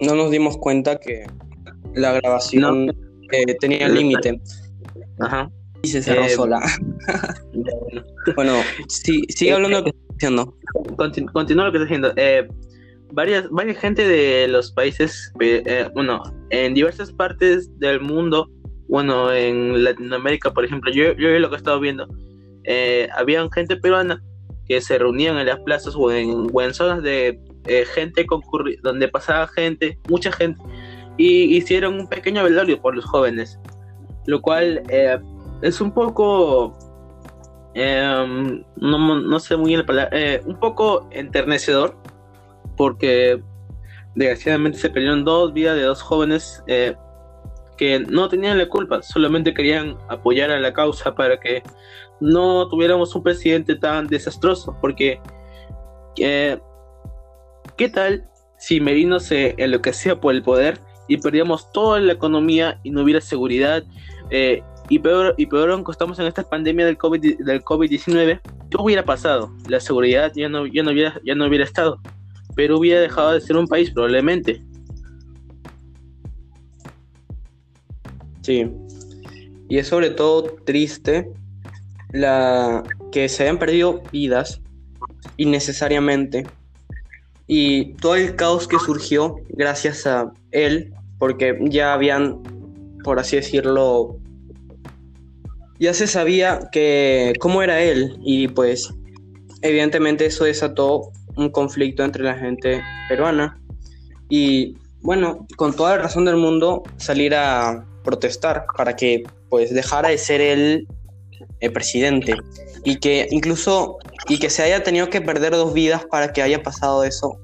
no nos dimos cuenta que la grabación eh, tenía límite. Ajá. Y se cerró Eh, sola. bueno, sí, sigue hablando de lo que estoy diciendo. Continu- Continúa lo que estás diciendo. Eh, varias, varias gente de los países, eh, bueno, en diversas partes del mundo, bueno, en Latinoamérica, por ejemplo, yo, yo lo que he estado viendo, había gente peruana que se reunían en las plazas o en, o en zonas de eh, gente concurri- donde pasaba gente, mucha gente, y hicieron un pequeño velorio por los jóvenes, lo cual eh, es un poco Em, no, no sé muy bien la palabra, eh, un poco enternecedor, porque desgraciadamente se perdieron dos vidas de dos jóvenes que no tenían la culpa, solamente querían apoyar a la causa para que no tuviéramos un presidente tan desastroso, porque ¿qué tal si Merino se enloquecía por el poder y perdíamos toda la economía y no hubiera seguridad? eh, y peor, y peor aún, estamos en esta pandemia del COVID del COVID-19, ¿qué hubiera pasado? La seguridad ya no, ya, no hubiera, ya no hubiera estado. Pero hubiera dejado de ser un país, probablemente. Sí. Y es sobre todo triste la que se hayan perdido vidas innecesariamente y todo el caos que surgió gracias a él, porque ya habían, por así decirlo, ya se sabía que cómo era él y pues evidentemente eso desató un conflicto entre la gente peruana y bueno, con toda la razón del mundo salir a protestar para que pues dejara de ser él el presidente y que incluso y que se haya tenido que perder dos vidas para que haya pasado eso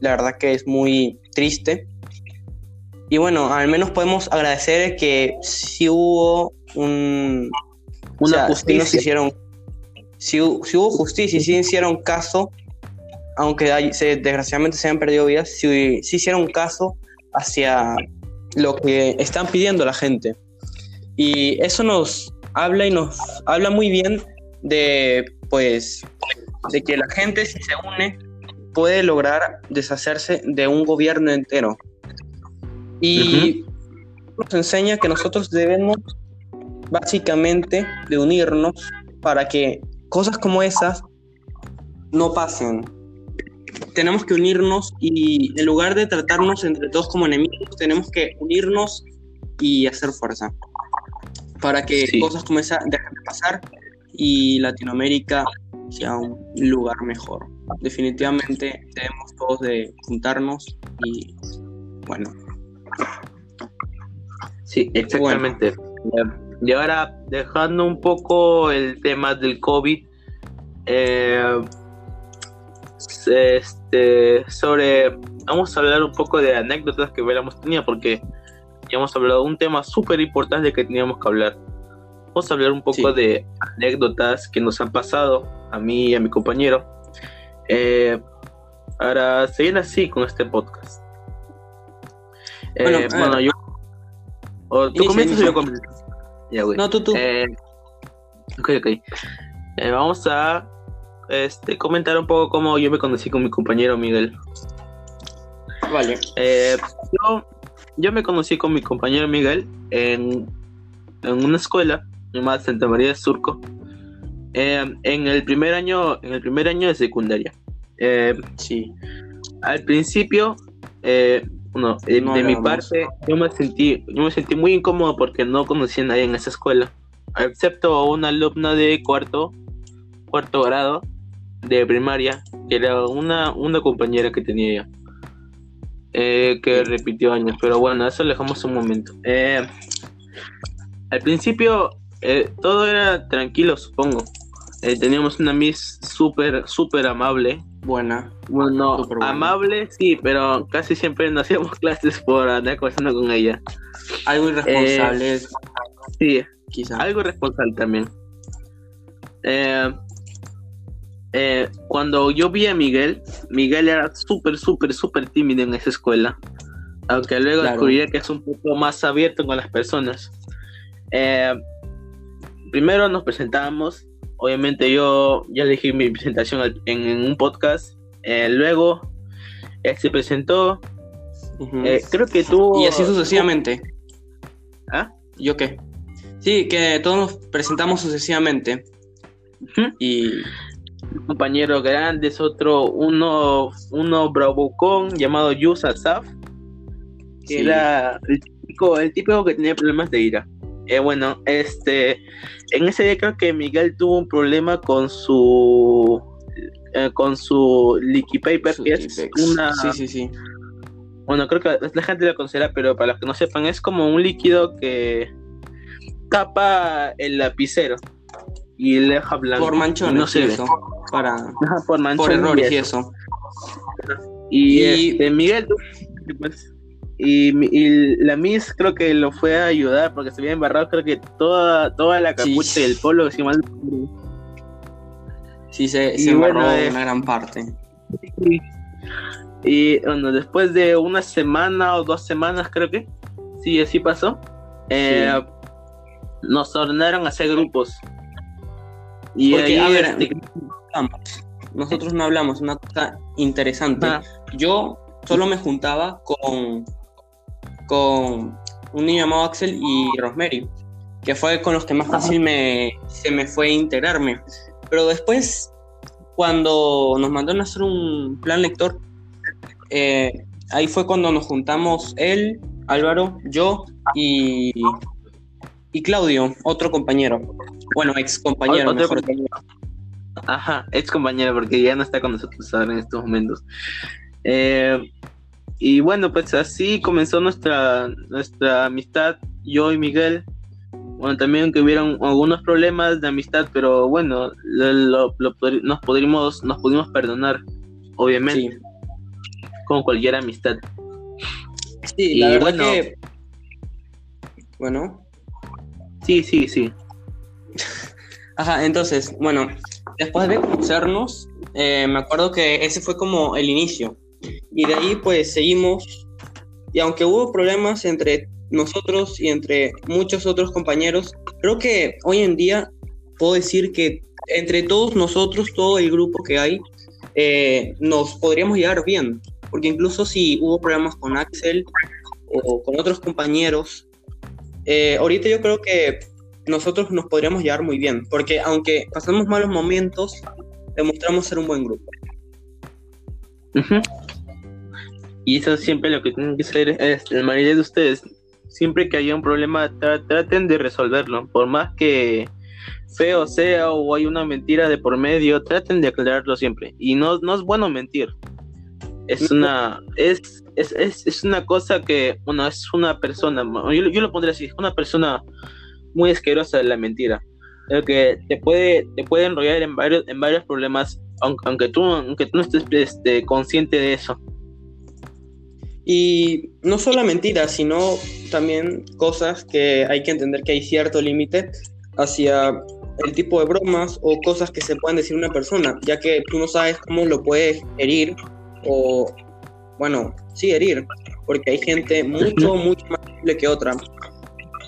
la verdad que es muy triste y bueno al menos podemos agradecer que sí hubo un Una o sea, sí justicia. nos hicieron sí, sí hubo justicia sí hicieron caso aunque hay- se, desgraciadamente se hayan perdido vidas sí, sí hicieron caso hacia lo que están pidiendo la gente. Y eso nos habla y nos habla muy bien de, pues, de que la gente si se une puede lograr deshacerse de un gobierno entero. Y nos enseña que nosotros debemos básicamente de unirnos para que cosas como esas no pasen. Tenemos que unirnos y en lugar de tratarnos entre todos como enemigos, tenemos que unirnos y hacer fuerza para que Sí. cosas como esa dejen de pasar y Latinoamérica sea un lugar mejor. Definitivamente debemos todos de juntarnos y bueno, Sí, exactamente. Y ahora, dejando un poco el tema del COVID, eh, este, sobre, vamos a hablar un poco de anécdotas que hubiéramos tenido, porque ya hemos hablado de un tema súper importante que teníamos que hablar. Vamos a hablar un poco Sí. de anécdotas que nos han pasado a mí y a mi compañero. Eh, para seguir así con este podcast. Eh, Bueno, yo. O tú comienzas o yo comienzo. Ya, güey. no tú tú. Eh, ok, ok. Eh, vamos a este, comentar un poco cómo yo me conocí con mi compañero Miguel. vale. Eh, yo, yo me conocí con mi compañero Miguel en, en una escuela llamada Santa María de Surco. eh, en el primer año, en el primer año de secundaria. Eh, Sí. al principio, eh, No de mi parte, yo me sentí, yo me sentí muy incómodo porque no conocía a nadie en esa escuela, excepto a una alumna de cuarto, cuarto grado de primaria, que era una, una compañera que tenía eh, que repitió años, pero bueno, eso lo dejamos un momento. Eh, al principio, eh, todo era tranquilo, supongo. Eh, teníamos una Miss súper, súper amable, Buena. bueno, amable, sí, pero casi siempre no hacíamos clases por andar conversando con ella. Algo irresponsable, Sí, quizás. algo responsable también. Eh, eh, cuando yo vi a Miguel, Miguel era súper, súper, súper tímido en esa escuela. Aunque luego Claro. descubrí que es un poco más abierto con las personas. Eh, primero nos presentamos. Obviamente yo ya elegí mi presentación en, en un podcast. Eh, luego él se presentó. Eh, creo que tú... y así sucesivamente. ¿Ah? ¿Yo qué? Sí, que todos nos presentamos sucesivamente. Y Un compañero grande es otro, uno, uno bravucón llamado Yus Asaf, que Sí. era el típico, el típico que tenía problemas de ira. Eh, bueno, este, en ese día creo que Miguel tuvo un problema con su, eh, con su leaky paper, que es una, Sí, sí, sí. bueno, creo que la gente lo considera, pero para los que no sepan, es como un líquido que tapa el lapicero y le deja blanco. Por manchones no ve. eso. Para, por, manchones por errores y eso. Y, Y- este, Miguel, pues, y, la Miss creo que lo fue a ayudar porque se había embarrado, creo que toda, toda la Sí. capucha y el polo, si mal Sí, se, se embarró bueno, eh, una gran parte. y, y, bueno, después de una semana o dos semanas, creo que, sí, así pasó, eh, nos ordenaron a hacer grupos. Y Porque, ahí, a ver, este. Nosotros no hablamos, una cosa interesante. ah, Yo solo me juntaba con, con un niño llamado Axel y Rosemary, que fue con los que más fácil me, se me fue integrarme. Pero después, cuando nos mandaron a hacer un plan lector, eh, ahí fue cuando nos juntamos él, Álvaro, yo y, y Claudio, otro compañero. Bueno, ex compañero. Otro mejor compañero. Ajá, ex compañero, porque ya no está con nosotros ahora en estos momentos. Eh, y bueno, pues así comenzó nuestra, nuestra amistad, yo y Miguel. Bueno, también que hubieron algunos problemas de amistad, pero bueno, lo, lo- lo pod- nos, pudimos, nos pudimos perdonar, obviamente, Sí. con cualquier amistad. Sí, la Y bueno. que. Bueno. Sí, sí, sí. Ajá, entonces, bueno, después de conocernos, eh, me acuerdo que ese fue como el inicio. Y de ahí, pues seguimos. Y aunque hubo problemas entre nosotros y entre muchos otros compañeros, creo que hoy en día puedo decir que entre todos nosotros, todo el grupo que hay, eh, nos podríamos llevar bien. Porque incluso si hubo problemas con Axel o con otros compañeros, eh, ahorita yo creo que nosotros nos podríamos llevar muy bien, porque aunque pasamos malos momentos, demostramos ser un buen grupo. Ujú. Y eso es siempre lo que tienen que hacer es la mayoría de ustedes. Siempre que haya un problema, tra- traten de resolverlo. Por más que feo sea o hay una mentira de por medio, traten de aclararlo siempre. Y no, no es bueno mentir. Es una, es, es, es, es una cosa que, bueno, es una persona, yo, lo- yo lo pondré así, es una persona muy asquerosa de la mentira. Lo que te puede, te puede enrollar en varios, en varios problemas, aunque, aunque tú, aunque tú no estés este, consciente de eso. Y no solo mentiras, sino también cosas que hay que entender que hay cierto límite hacia el tipo de bromas o cosas que se pueden decir una persona, ya que tú no sabes cómo lo puedes herir o, bueno, sí herir, porque hay gente mucho, mucho más sensible que otra.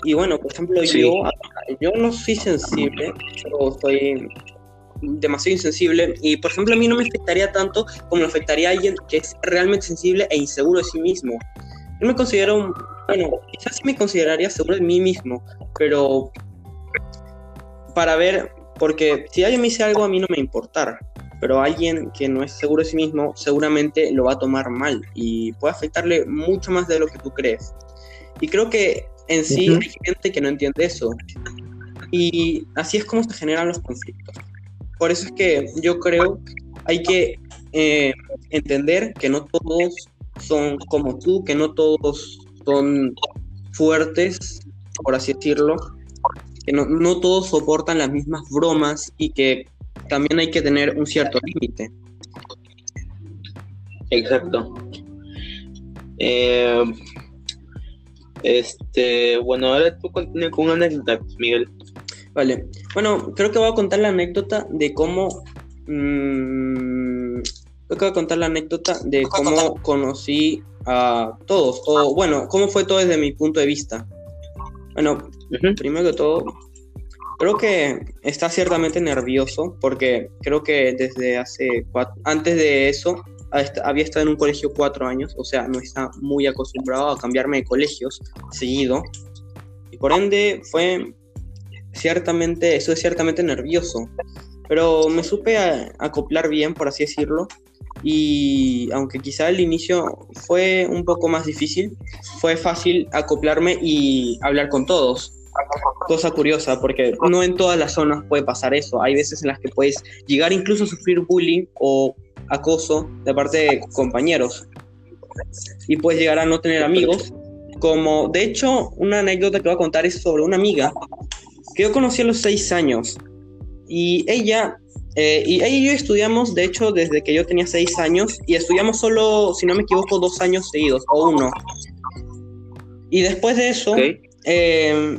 Y bueno, por ejemplo, Sí. yo, yo no soy sensible, yo soy demasiado insensible y por ejemplo a mí no me afectaría tanto como le afectaría a alguien que es realmente sensible e inseguro de sí mismo. Yo me considero, un- bueno, quizás sí me consideraría seguro de mí mismo, pero para ver, porque si alguien me dice algo a mí no me importar, pero alguien que no es seguro de sí mismo seguramente lo va a tomar mal y puede afectarle mucho más de lo que tú crees. Y creo que en sí hay gente que no entiende eso. Y así es como se generan los conflictos. Por eso es que yo creo hay que eh, entender que no todos son como tú, que no todos son fuertes, por así decirlo, que no, no todos soportan las mismas bromas y que también hay que tener un cierto límite. Exacto. Eh, este, bueno, ahora tú continúa con una anécdota, Miguel. Vale, bueno, creo que voy a contar la anécdota de cómo... mm, creo que voy a contar la anécdota de cómo conocí a todos, o bueno, cómo fue todo desde mi punto de vista. Bueno, Ujú. primero que todo, creo que está ciertamente nervioso porque creo que desde hace cuatro, antes de eso había estado en un colegio cuatro años, o sea, no está muy acostumbrado a cambiarme de colegios seguido. Y por ende fue ciertamente, eso es ciertamente nervioso. Pero me supe acoplar bien, por así decirlo. Y aunque quizá al inicio fue un poco más difícil, fue fácil acoplarme y hablar con todos cosa curiosa, porque no en todas las zonas puede pasar eso. Hay veces en las que puedes llegar incluso a sufrir bullying o acoso de parte de compañeros. Y puedes llegar a no tener amigos. Como, de hecho, una anécdota que voy a contar es sobre una amiga que yo conocí a los seis años. Y ella, eh, y ella y yo estudiamos, de hecho, desde que yo tenía seis años. Y estudiamos solo, si no me equivoco, dos años seguidos, o uno. Y después de eso, eh,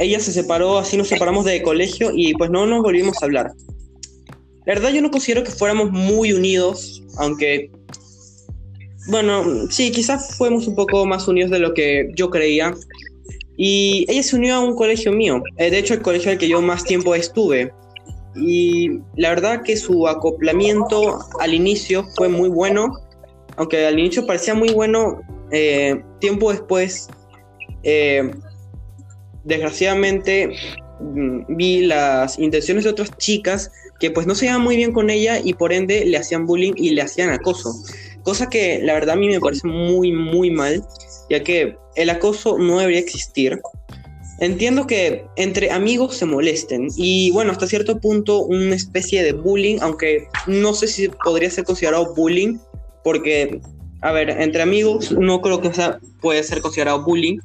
ella se separó, así nos separamos de colegio y pues no nos volvimos a hablar. La verdad yo no considero que fuéramos muy unidos, aunque, bueno, sí, quizás fuimos un poco más unidos de lo que yo creía. Y ella se unió a un colegio mío, eh, de hecho el colegio al que yo más tiempo estuve. Y la verdad que su acoplamiento al inicio fue muy bueno, aunque al inicio parecía muy bueno, eh, tiempo después eh, desgraciadamente mm, vi las intenciones de otras chicas que pues no se iban muy bien con ella y por ende le hacían bullying y le hacían acoso. Cosa que la verdad a mí me parece muy muy mal, ya que el acoso no debería existir. Entiendo que entre amigos se molesten y bueno, hasta cierto punto una especie de bullying, aunque no sé si podría ser considerado bullying, porque, a ver, entre amigos no creo que sea, puede ser considerado bullying,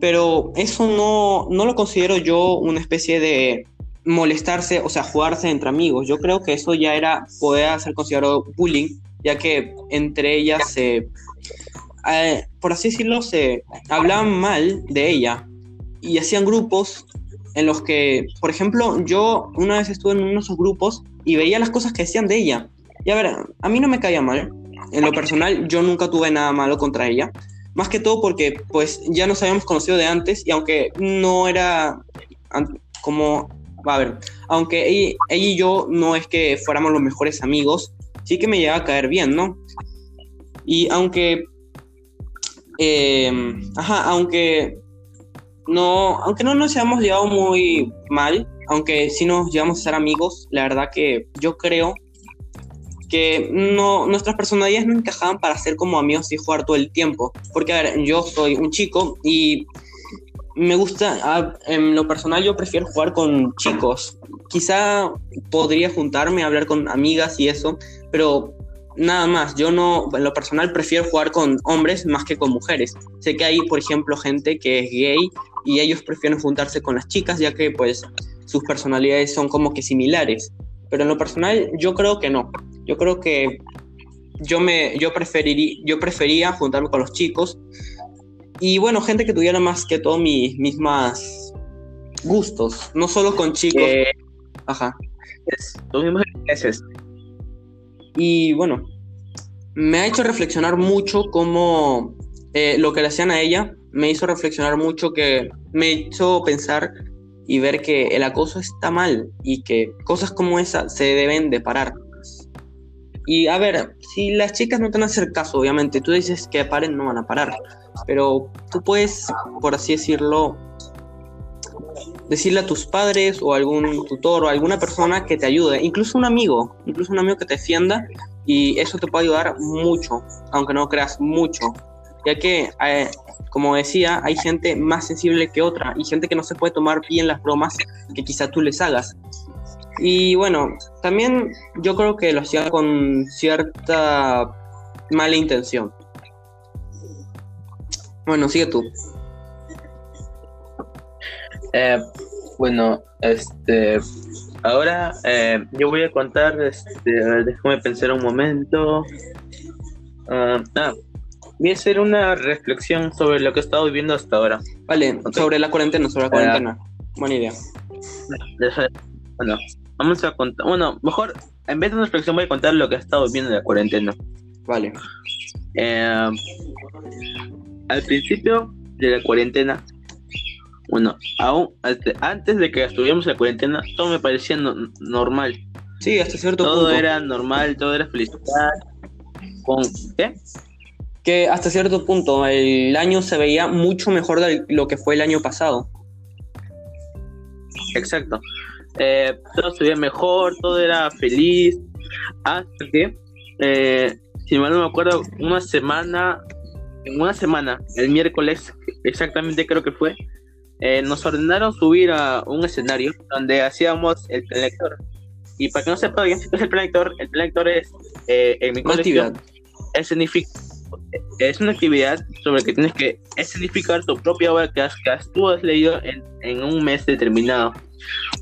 pero eso no, no lo considero yo una especie de molestarse, o sea, jugarse entre amigos. Yo creo que eso ya era, podía ser considerado bullying, ya que entre ellas se, eh, por así decirlo, se hablaban mal de ella y hacían grupos en los que, por ejemplo, yo una vez estuve en uno de esos grupos y veía las cosas que decían de ella. Y a ver, a mí no me caía mal. En lo personal, yo nunca tuve nada malo contra ella. Más que todo porque pues ya nos habíamos conocido de antes y aunque no era como, a ver, aunque ella, y yo no es que fuéramos los mejores amigos, sí que me llegaba a caer bien, ¿no? Y aunque, eh, ajá, aunque no, aunque no nos hayamos llevado muy mal, aunque sí nos llevamos a ser amigos, la verdad que yo creo que no, nuestras personalidades no encajaban para ser como amigos y jugar todo el tiempo. Porque, a ver, yo soy un chico y me gusta, en lo personal yo prefiero jugar con chicos. Quizá podría juntarme a hablar con amigas y eso, pero nada más. Yo no, en lo personal prefiero jugar con hombres más que con mujeres. Sé que hay, por ejemplo, gente que es gay y ellos prefieren juntarse con las chicas ya que pues sus personalidades son como que similares. Pero en lo personal yo creo que no. Yo creo que yo, me, yo, preferiría, yo prefería juntarme con los chicos. Y bueno, gente que tuviera más que todo mis mismas gustos, no solo con chicos. Ajá. Es, los mismos intereses. Y bueno, me ha hecho reflexionar mucho cómo eh, lo que le hacían a ella me hizo reflexionar mucho, que me hizo pensar y ver que el acoso está mal y que cosas como esa se deben de parar. Y a ver, si las chicas no te van a hacer caso, obviamente, tú dices que paren, no van a parar. Pero tú puedes, por así decirlo, decirle a tus padres o algún tutor o alguna persona que te ayude, incluso un amigo, incluso un amigo que te defienda, y eso te puede ayudar mucho, aunque no creas mucho, ya que, eh, como decía, hay gente más sensible que otra y gente que no se puede tomar bien las bromas que quizá tú les hagas. Y bueno, también yo creo que lo hacía con cierta mala intención. Bueno, sigue tú. Eh, bueno, este, ahora eh, yo voy a contar, este, déjame pensar un momento. ah, ah voy a hacer una reflexión sobre lo que he estado viviendo hasta ahora. Vale, sobre la cuarentena, sobre la cuarentena. Buena idea. Bueno, Vamos a contar, bueno, mejor, en vez de una reflexión voy a contar lo que ha estado viendo en la cuarentena. Vale. Eh, al principio de la cuarentena, bueno, aún antes de que estuviéramos en la cuarentena, todo me parecía normal. Sí, hasta cierto todo punto. Todo era normal, todo era felicidad. con ¿qué? Que hasta cierto punto el año se veía mucho mejor de lo que fue el año pasado. Exacto. Eh, todo se veía mejor, todo era feliz. Hasta que, eh, si mal no me acuerdo, una semana, en una semana, el miércoles, exactamente creo que fue, eh, nos ordenaron subir a un escenario donde hacíamos el prelector. Y para que no sepa bien qué es el prelector, el prelector es, eh, en mi colegio, es una actividad sobre que tienes que escenificar tu propia obra que, has, que has, tú has leído en, en, un mes determinado.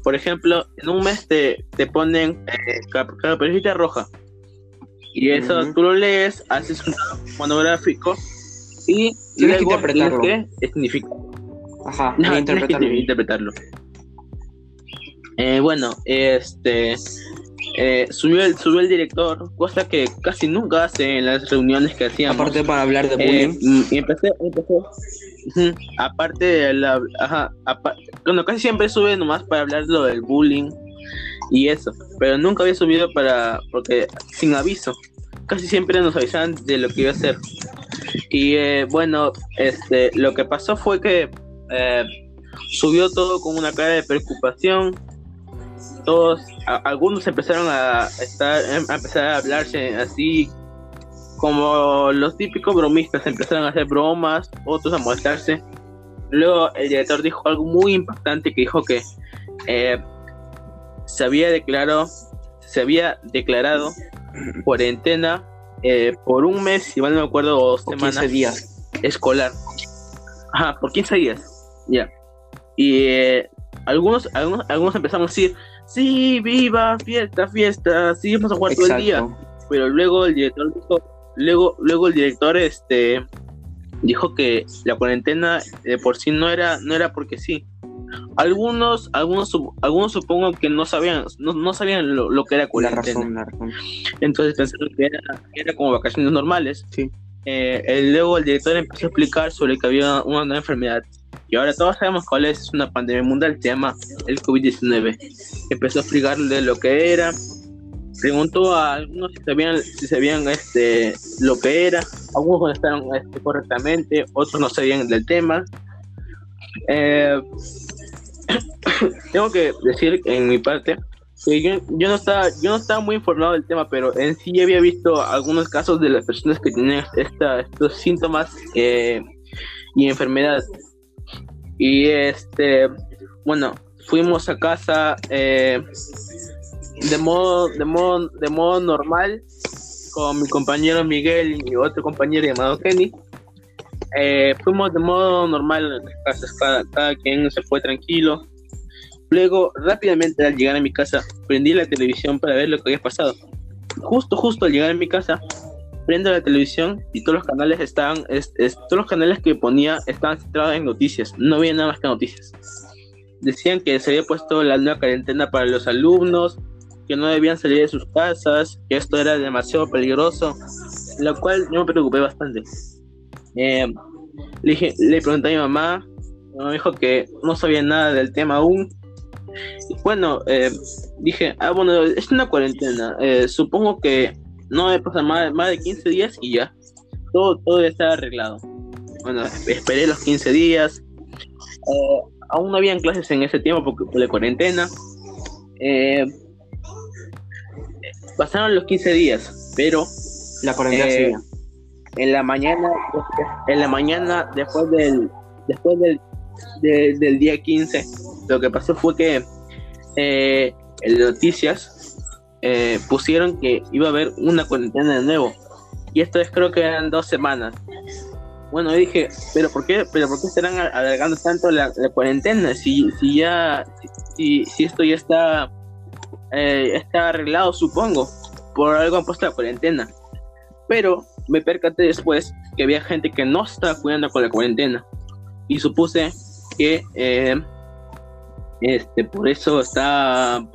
Por ejemplo, en un mes te, te ponen eh, roja. Y eso uh -huh. tú lo lees, haces un monográfico y tienes luego que interpretarlo. tienes que. Ajá, No, interpretarlo. interpretarlo. Eh, bueno, este eh, subió, el, subió el director, cosa que casi nunca hace en las reuniones que hacíamos. Aparte para hablar de Eh, bullying. mm, y empecé, empecé. Aparte de la, ajá, apa- bueno, casi siempre sube nomás para hablar lo del bullying y eso, pero nunca había subido para, porque sin aviso, casi siempre nos avisaban de lo que iba a hacer. Y eh, bueno, este, lo que pasó fue que eh, subió todo con una cara de preocupación. Todos, a- algunos empezaron a estar, a empezar a hablarse así como los típicos bromistas empezaron a hacer bromas, otros a molestarse. Luego el director dijo algo muy impactante que dijo que eh, se había declarado, se había declarado cuarentena eh, por un mes, si mal no me acuerdo, o dos semanas 15 días. escolar. Ajá, por 15 días. Ya. Y eh, algunos, algunos, algunos empezaron a decir, sí, viva, fiesta, fiesta, sí, vamos a jugar todo el día pero luego el director dijo, luego, luego el director este dijo que la cuarentena de por sí no era, no era porque sí. Algunos, algunos, algunos supongo que no sabían, no, no sabían lo, lo que era La cuarentena. razón, la razón. Entonces pensaron que era, que era como vacaciones normales. Sí. Eh, el- luego el director empezó a explicar sobre que había una nueva enfermedad. Y ahora todos sabemos cuál es, una pandemia mundial, se llama el COVID-19. Empezó a explicarle lo que era. Preguntó a algunos si sabían, si sabían este, lo que era. Algunos contestaron este, correctamente, otros no sabían del tema. Eh, tengo que decir en mi parte que yo, yo no estaba yo no estaba muy informado del tema pero en sí había visto algunos casos de las personas que tenían esta, estos síntomas eh, y enfermedad y este bueno fuimos a casa eh, de modo de modo de modo normal con mi compañero Miguel y otro compañero llamado Kenny eh, fuimos de modo normal en las casas, cada quien se fue tranquilo. Luego, rápidamente al llegar a mi casa, prendí la televisión para ver lo que había pasado. Justo, justo al llegar a mi casa, prendo la televisión y todos los canales estaban, es- es- todos los canales que ponía estaban centrados en noticias, no había nada más que noticias. Decían que se había puesto la nueva cuarentena para los alumnos, que no debían salir de sus casas, que esto era demasiado peligroso, lo cual yo me preocupé bastante. Eh, le, dije, le pregunté a mi mamá, mi mamá dijo que no sabía nada del tema aún. Bueno, eh, dije, ah, bueno, es una cuarentena, eh, supongo que no me pasa más, más de 15 días y ya, todo, todo ya está arreglado. Bueno, esperé los 15 días, eh, aún no habían clases en ese tiempo porque por la cuarentena. Eh, pasaron los 15 días, pero La cuarentena Eh, seguía. en la mañana en la mañana después del después del, de- del día 15 lo que pasó fue que eh, en las noticias eh, pusieron que iba a haber una cuarentena de nuevo. Y esto es creo que eran dos semanas. Bueno dije pero por qué pero por qué estarán alargando tanto la, la cuarentena si si ya si, si esto ya está eh, está arreglado supongo. Por algo han puesto la cuarentena. Pero me percaté después que había gente que no estaba cuidando con la cuarentena. Y supuse que eh, este por eso está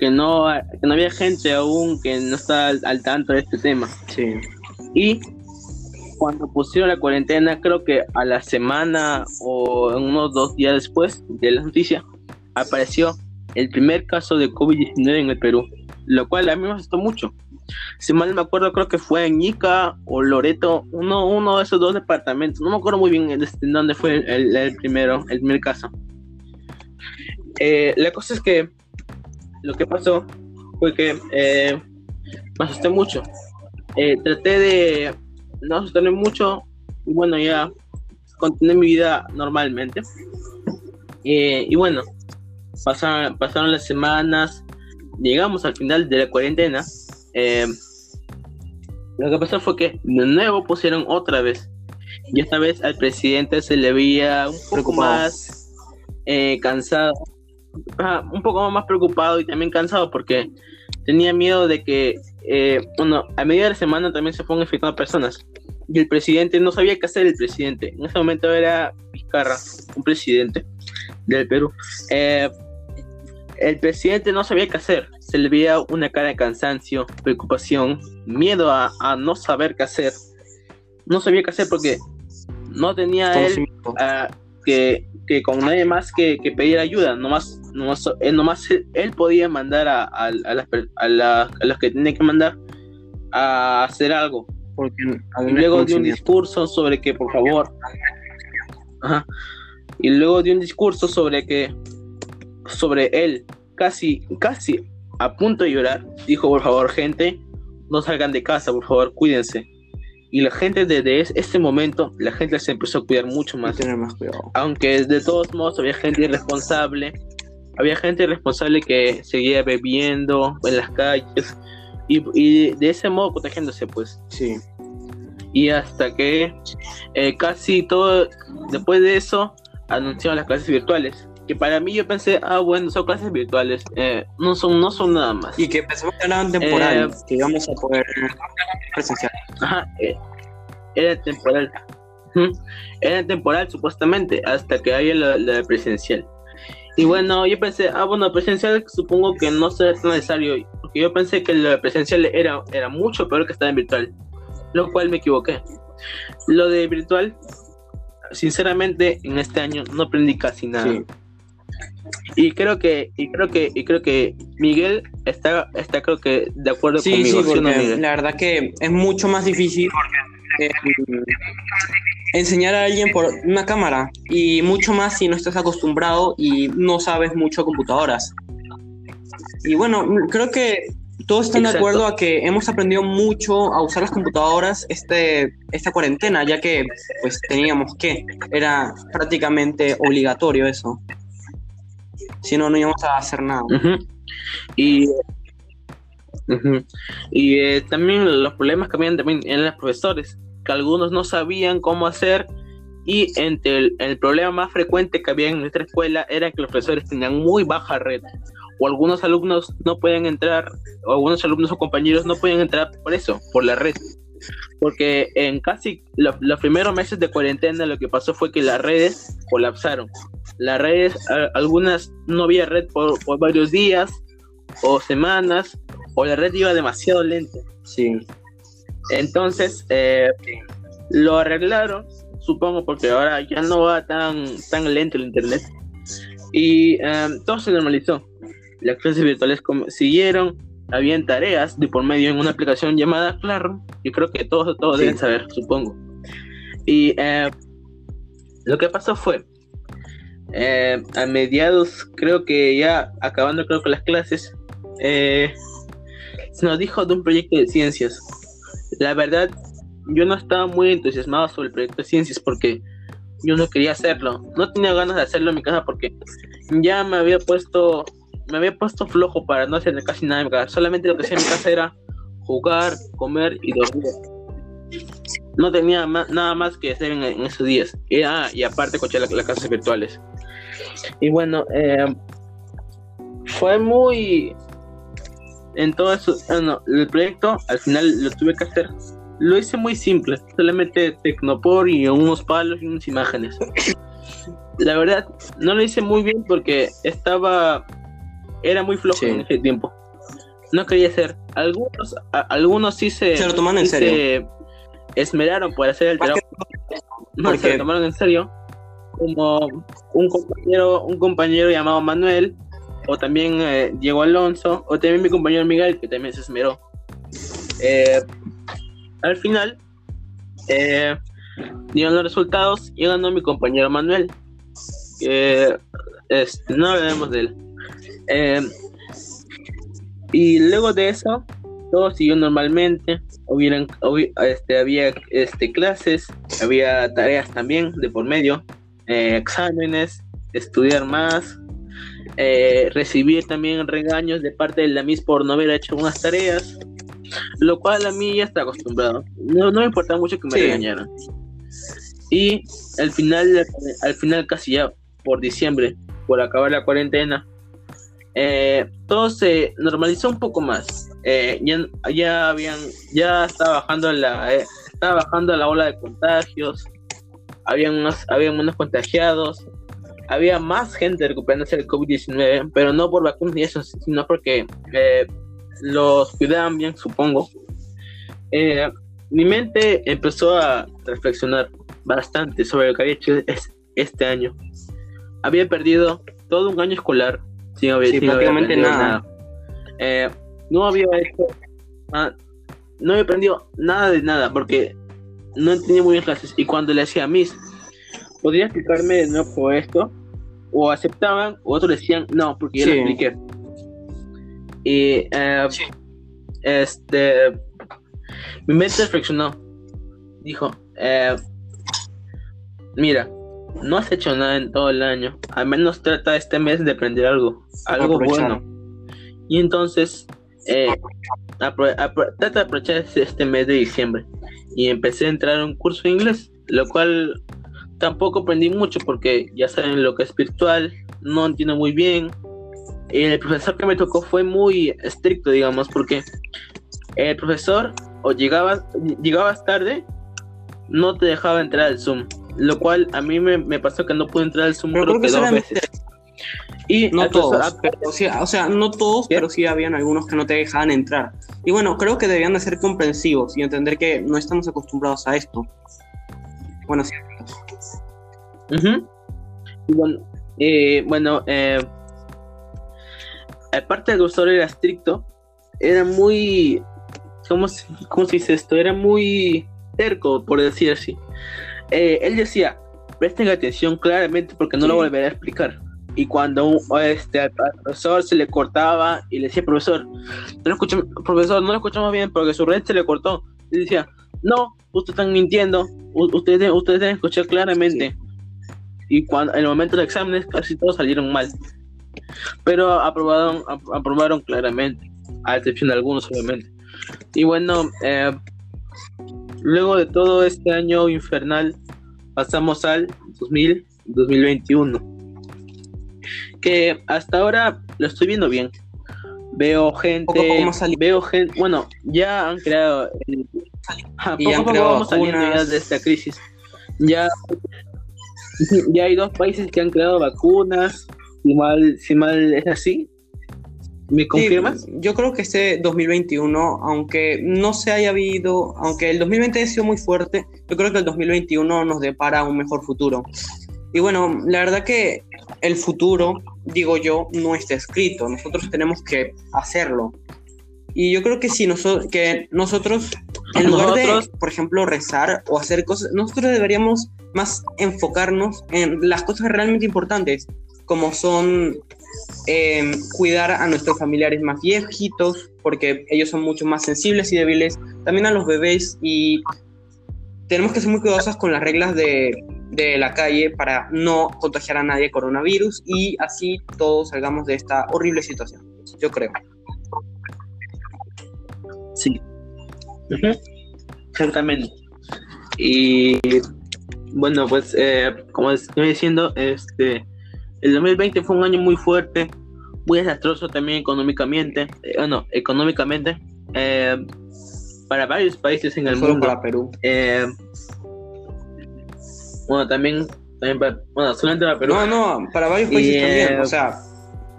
que no que no había gente aún que no está al, al tanto de este tema Sí. y cuando pusieron la cuarentena creo que a la semana o unos dos días después de la noticia apareció el primer caso de COVID-19 en el Perú lo cual a mí me gustó mucho. Si mal me acuerdo, creo que fue en Ica o Loreto, uno, uno de esos dos departamentos. No me acuerdo muy bien en dónde fue el, primero, el primer caso. Eh, la cosa es que lo que pasó fue que eh, me asusté mucho. Eh, traté de no asustarme mucho y bueno, ya continué mi vida normalmente. y bueno, pasaron, pasaron las semanas, llegamos al final de la cuarentena. Eh, lo que pasó fue que de nuevo pusieron otra vez. Y esta vez al presidente se le veía un poco más eh, cansado, un poco más preocupado y también cansado porque tenía miedo de que, eh, bueno, a medida de la semana también se fueron infectando personas. Y el presidente no sabía qué hacer el presidente. En ese momento era Vizcarra, un presidente del Perú. Eh, el presidente no sabía qué hacer. Se le veía una cara de cansancio, preocupación, miedo a, no saber qué hacer. No sabía qué hacer porque no tenía él que, con nadie más que, pedir ayuda. Nomás, nomás, él, nomás él podía mandar a, a, los que tenía que mandar a hacer algo. Porque luego de un discurso sobre que, por favor. y luego de un discurso sobre que sobre él, casi, casi a punto de llorar, dijo, por favor, gente, no salgan de casa, por favor, cuídense. Y la gente desde este momento, la gente se empezó a cuidar mucho más. Tener más cuidado. Aunque de todos modos había gente irresponsable, había gente irresponsable que seguía bebiendo en las calles y, de ese modo protegiéndose, pues. Sí. Y hasta que eh, casi todo, después de eso, anunciaron las clases virtuales que para mí yo pensé, ah, bueno, son clases virtuales, eh, no, son, no son nada más. Y que pensamos que eran temporales, eh, que íbamos a poder presenciar. Ajá, eh, era temporal. Era temporal supuestamente, hasta que haya la, presencial. Y bueno, yo pensé, ah, bueno, presencial supongo que no será tan necesario, porque yo pensé que la presencial era, era mucho peor que estar en virtual, lo cual me equivoqué. Lo de virtual, sinceramente, en este año no aprendí casi nada. Y creo que, y creo que, y creo que Miguel está, está creo que de acuerdo conmigo. Sí, la verdad que es mucho más difícil eh, enseñar a alguien por una cámara y mucho más si no estás acostumbrado y no sabes mucho de computadoras. Y bueno, creo que todos están de acuerdo a que hemos aprendido mucho a usar las computadoras este, esta cuarentena, ya que pues teníamos que, era prácticamente obligatorio eso si no, no íbamos a hacer nada. Y, y eh, también los problemas que habían también en los profesores, que algunos no sabían cómo hacer y entre el, problema más frecuente que había en nuestra escuela era que los profesores tenían muy baja red o algunos alumnos no pueden entrar o algunos alumnos o compañeros no pueden entrar por eso, por la red. Porque en casi los primeros meses de cuarentena lo que pasó fue que las redes colapsaron las redes, algunas no había red por, varios días o semanas, o la red iba demasiado lenta. Sí. Entonces, eh, lo arreglaron, supongo, porque ahora ya no va tan, tan lento el internet. Y em, todo se normalizó. Las clases virtuales siguieron, habían tareas de por medio en una aplicación llamada Claro. Yo creo que todos, todos deben saber, supongo. Y eh, lo que pasó fue eh, a mediados, creo que ya acabando creo que las clases, eh, se nos dijo de un proyecto de ciencias. La verdad, yo no estaba muy entusiasmado sobre el proyecto de ciencias porque yo no quería hacerlo. No tenía ganas de hacerlo en mi casa porque ya me había puesto, me había puesto flojo para no hacer casi nada en mi casa. Solamente lo que hacía en mi casa era jugar, comer y dormir no tenía nada más que hacer en, esos días. Y, ah, y aparte coché las clases virtuales. Y bueno, eh, fue muy... En todo eso, el proyecto al final lo tuve que hacer. Lo hice muy simple, solamente Tecnopor y unos palos y unas imágenes. La verdad, no lo hice muy bien porque estaba... Era muy flojo en ese tiempo. No quería hacer. Algunos, algunos sí se... Se lo toman en serio esmeraron por hacer el trabajo. No se lo tomaron en serio. Como un compañero, un compañero llamado Manuel, o también eh, Diego Alonso, o también mi compañero Miguel, que también se esmeró. Eh, al final, eh, dieron los resultados y ganó mi compañero Manuel. no hablaremos de él. Y luego de eso, todo siguió normalmente. Hubieran, este, había este, clases, había tareas también de por medio, exámenes, estudiar más, eh, recibir también regaños de parte de la Miss por no haber hecho unas tareas, lo cual a mí ya está acostumbrado. No, no me importa mucho que me regañaran. Y al final, al final casi ya por diciembre, por acabar la cuarentena, eh, todo se normalizó un poco más. Eh, ya, habían, ya estaba bajando la, estaba bajando la ola de contagios. Habían unos, habían unos contagiados había más gente recuperándose del COVID-19, pero no por vacunas y eso, sino porque eh, los cuidaban bien, supongo. Eh, mi mente empezó a reflexionar bastante sobre lo que había hecho este año. Había perdido todo un año escolar sí, prácticamente nada. Eh, no había hecho no había aprendido nada de nada porque no entendía muy bien clases y cuando le decía a Miss, ¿podría explicarme de nuevo esto? o aceptaban, o otros decían no, porque ya lo expliqué. Y eh, este, mi mente reflexionó. Dijo, eh, mira, no has hecho nada en todo el año. Al menos trata este mes de aprender algo, algo bueno. Y entonces, eh, trata de aprovechar este mes de diciembre. Y empecé a entrar a un curso de inglés, lo cual tampoco aprendí mucho porque ya saben lo que es virtual, no entiendo muy bien. El profesor que me tocó fue muy estricto, digamos, porque el profesor o llegabas, llegabas tarde, no te dejaba entrar al Zoom. Lo cual a mí me, pasó que no pude entrar al Zoom creo, que dos veces. Y no todos, pero o sea, no todos, pero sí habían algunos que no te dejaban entrar. Y bueno, creo que debían de ser comprensivos y entender que no estamos acostumbrados a esto. Bueno, sí. Bueno, eh, bueno eh, aparte del profesor era estricto, era muy, ¿cómo, ¿cómo, se dice esto? Era muy terco, por decir así. Eh, él decía, presten atención claramente porque no lo volveré a explicar. Y cuando este, al profesor se le cortaba y le decía, profesor, no lo profesor, no lo escuchamos bien porque su red se le cortó. Y decía, no, ustedes están mintiendo, ustedes, ustedes deben escuchar claramente y cuando en el momento de exámenes casi todos salieron mal. Pero aprobaron, aprobaron claramente, a excepción de algunos obviamente. Y bueno, eh, luego de todo este año infernal, pasamos al 2000, 2021. Que hasta ahora lo estoy viendo bien. Veo gente, veo gente, bueno, ya han creado, poco a poco vamos saliendo ya de esta crisis. Ya ya hay dos países que han creado vacunas, si mal, si mal es así. ¿Me confirmas? yo creo que este 2021, aunque no se haya habido, aunque el 2020 ha sido muy fuerte, yo creo que el 2021 nos depara un mejor futuro. Y bueno, la verdad que el futuro, digo yo, no está escrito, nosotros tenemos que hacerlo. Y yo creo que si nosotros, que nosotros, en lugar de, por ejemplo, rezar o hacer cosas, nosotros deberíamos más enfocarnos en las cosas realmente importantes, como son em, cuidar a nuestros familiares más viejitos, porque ellos son mucho más sensibles y débiles, también a los bebés y tenemos que ser muy cuidadosos con las reglas de, de la calle para no contagiar a nadie coronavirus y así todos salgamos de esta horrible situación, yo creo. Sí, exactamente. Y bueno, pues eh, como estoy diciendo, este, el 2020 fue un año muy fuerte, muy desastroso también económicamente, eh, bueno, económicamente, eh, para varios países en el mundo. para Perú. bueno, también, también para, bueno, solamente para Perú. No, no, para varios países también, o sea,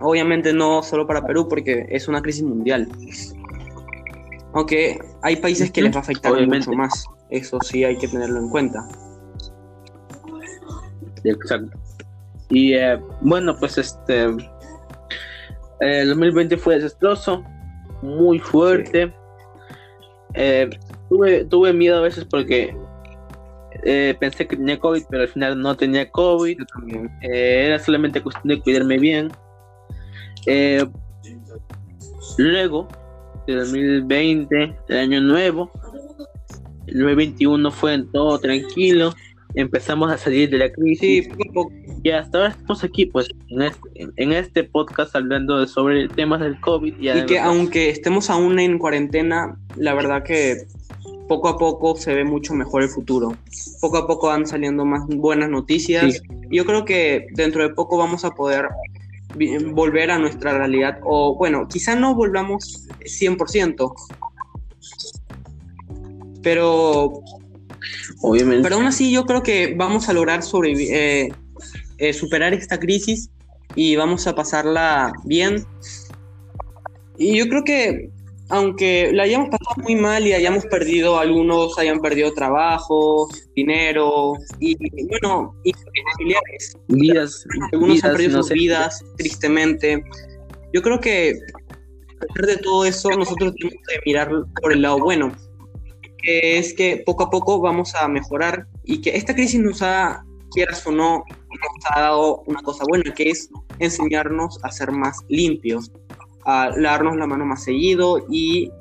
obviamente no solo para Perú porque es una crisis mundial. Aunque hay países que les va a afectar mucho más, eso sí hay que tenerlo en cuenta. Exacto. Y eh, bueno, pues este. el 2020 fue desastroso, muy fuerte. Eh, tuve, tuve miedo a veces porque eh, pensé que tenía COVID, pero al final no tenía COVID. Eh, era solamente cuestión de cuidarme bien. luego, de 2020, el año nuevo, el 2021 fue en todo tranquilo empezamos a salir de la crisis. Y hasta ahora estamos aquí pues en este, en este podcast hablando sobre temas del COVID. Y, y que aunque estemos aún en cuarentena la verdad que poco a poco se ve mucho mejor el futuro. Poco a poco van saliendo más buenas noticias. Yo creo que dentro de poco vamos a poder volver a nuestra realidad o bueno quizá no volvamos 100% pero Obviamente. Pero aún así yo creo que vamos a lograr eh, eh, superar esta crisis y vamos a pasarla bien. Y yo creo que aunque la hayamos pasado muy mal y hayamos perdido, algunos hayan perdido trabajo, dinero y bueno, y familiares, vidas, algunos han perdido sus vidas tristemente. Yo creo que a pesar de todo eso, nosotros tenemos que mirar por el lado bueno que es que poco a poco vamos a mejorar y que esta crisis nos ha, quieras o no, nos ha dado una cosa buena, que es enseñarnos a ser más limpios, a lavarnos la mano más seguido y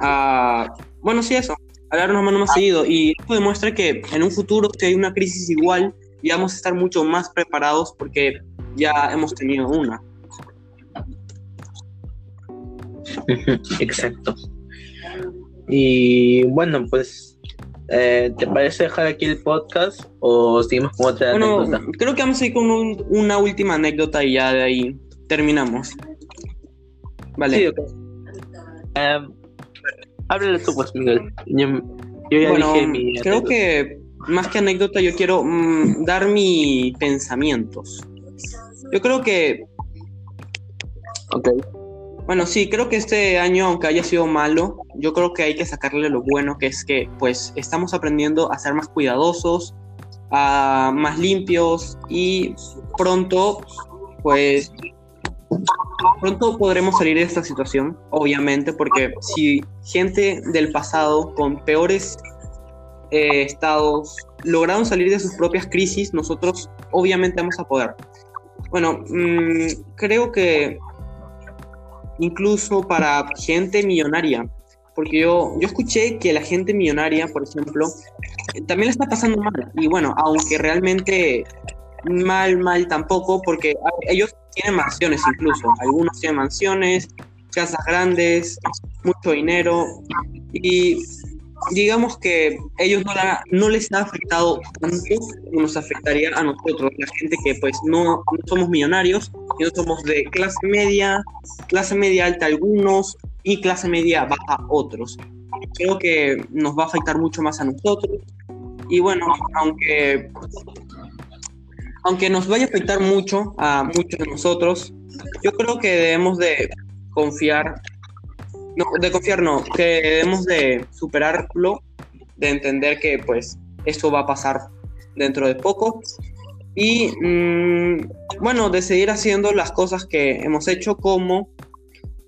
a, bueno, sí, eso, a lavarnos la mano más seguido. Y esto demuestra que en un futuro, si hay una crisis igual, ya vamos a estar mucho más preparados porque ya hemos tenido una. Exacto. Y bueno, pues, eh, ¿te parece dejar aquí el podcast o seguimos con otra bueno, Creo que vamos a ir con una última anécdota y ya de ahí terminamos. Vale. Sí, okay. Em, háblale tú, pues, Miguel. Yo, ya bueno, dije mi creo que más que anécdota, yo quiero mm, dar mis pensamientos. Yo creo que. Ok. Bueno, sí, creo que este año, aunque haya sido malo, yo creo que hay que sacarle lo bueno, que es que pues estamos aprendiendo a ser más cuidadosos, a más limpios y pronto, pues pronto podremos salir de esta situación, obviamente, porque si gente del pasado con peores eh, estados lograron salir de sus propias crisis, nosotros obviamente vamos a poder. Bueno, mm, creo que incluso para gente millonaria. Porque yo, yo escuché que la gente millonaria, por ejemplo, también le está pasando mal. Y bueno, aunque realmente mal, mal tampoco, porque ellos tienen mansiones incluso. Algunos tienen mansiones, casas grandes, mucho dinero. Y digamos que ellos no, no les ha afectado tanto como nos afectaría a nosotros, la gente que pues no, somos millonarios, no somos de clase media, clase media alta algunos y clase media baja otros. Creo que nos va a afectar mucho más a nosotros. Y bueno, aunque, aunque nos vaya a afectar mucho a muchos de nosotros, yo creo que debemos de confiar no, de confiar no, que debemos de superarlo, de entender que pues esto va a pasar dentro de poco y mm, bueno, de seguir haciendo las cosas que hemos hecho como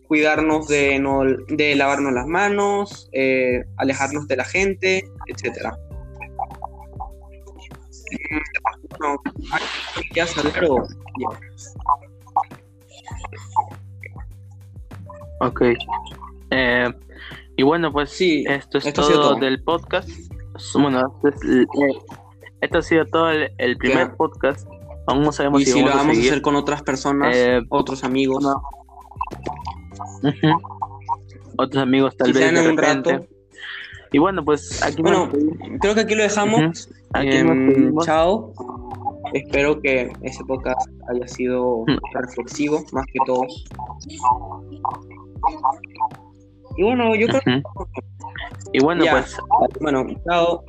cuidarnos de, no, de lavarnos las manos, eh, alejarnos de la gente, etcétera. Ok. Eh, y bueno, pues sí, esto es todo, del podcast. Bueno, esto, ha sido todo el, primer podcast. Aún no sabemos y si, lo vamos a, hacer con otras personas, eh, otros amigos. Otros amigos tal vez. De un rato. Y bueno, pues aquí Bueno, creo que aquí lo dejamos. Em, chao. Espero que ese podcast haya sido reflexivo, más que todo. Y bueno, yo creo Y bueno, pues. Bueno, chao.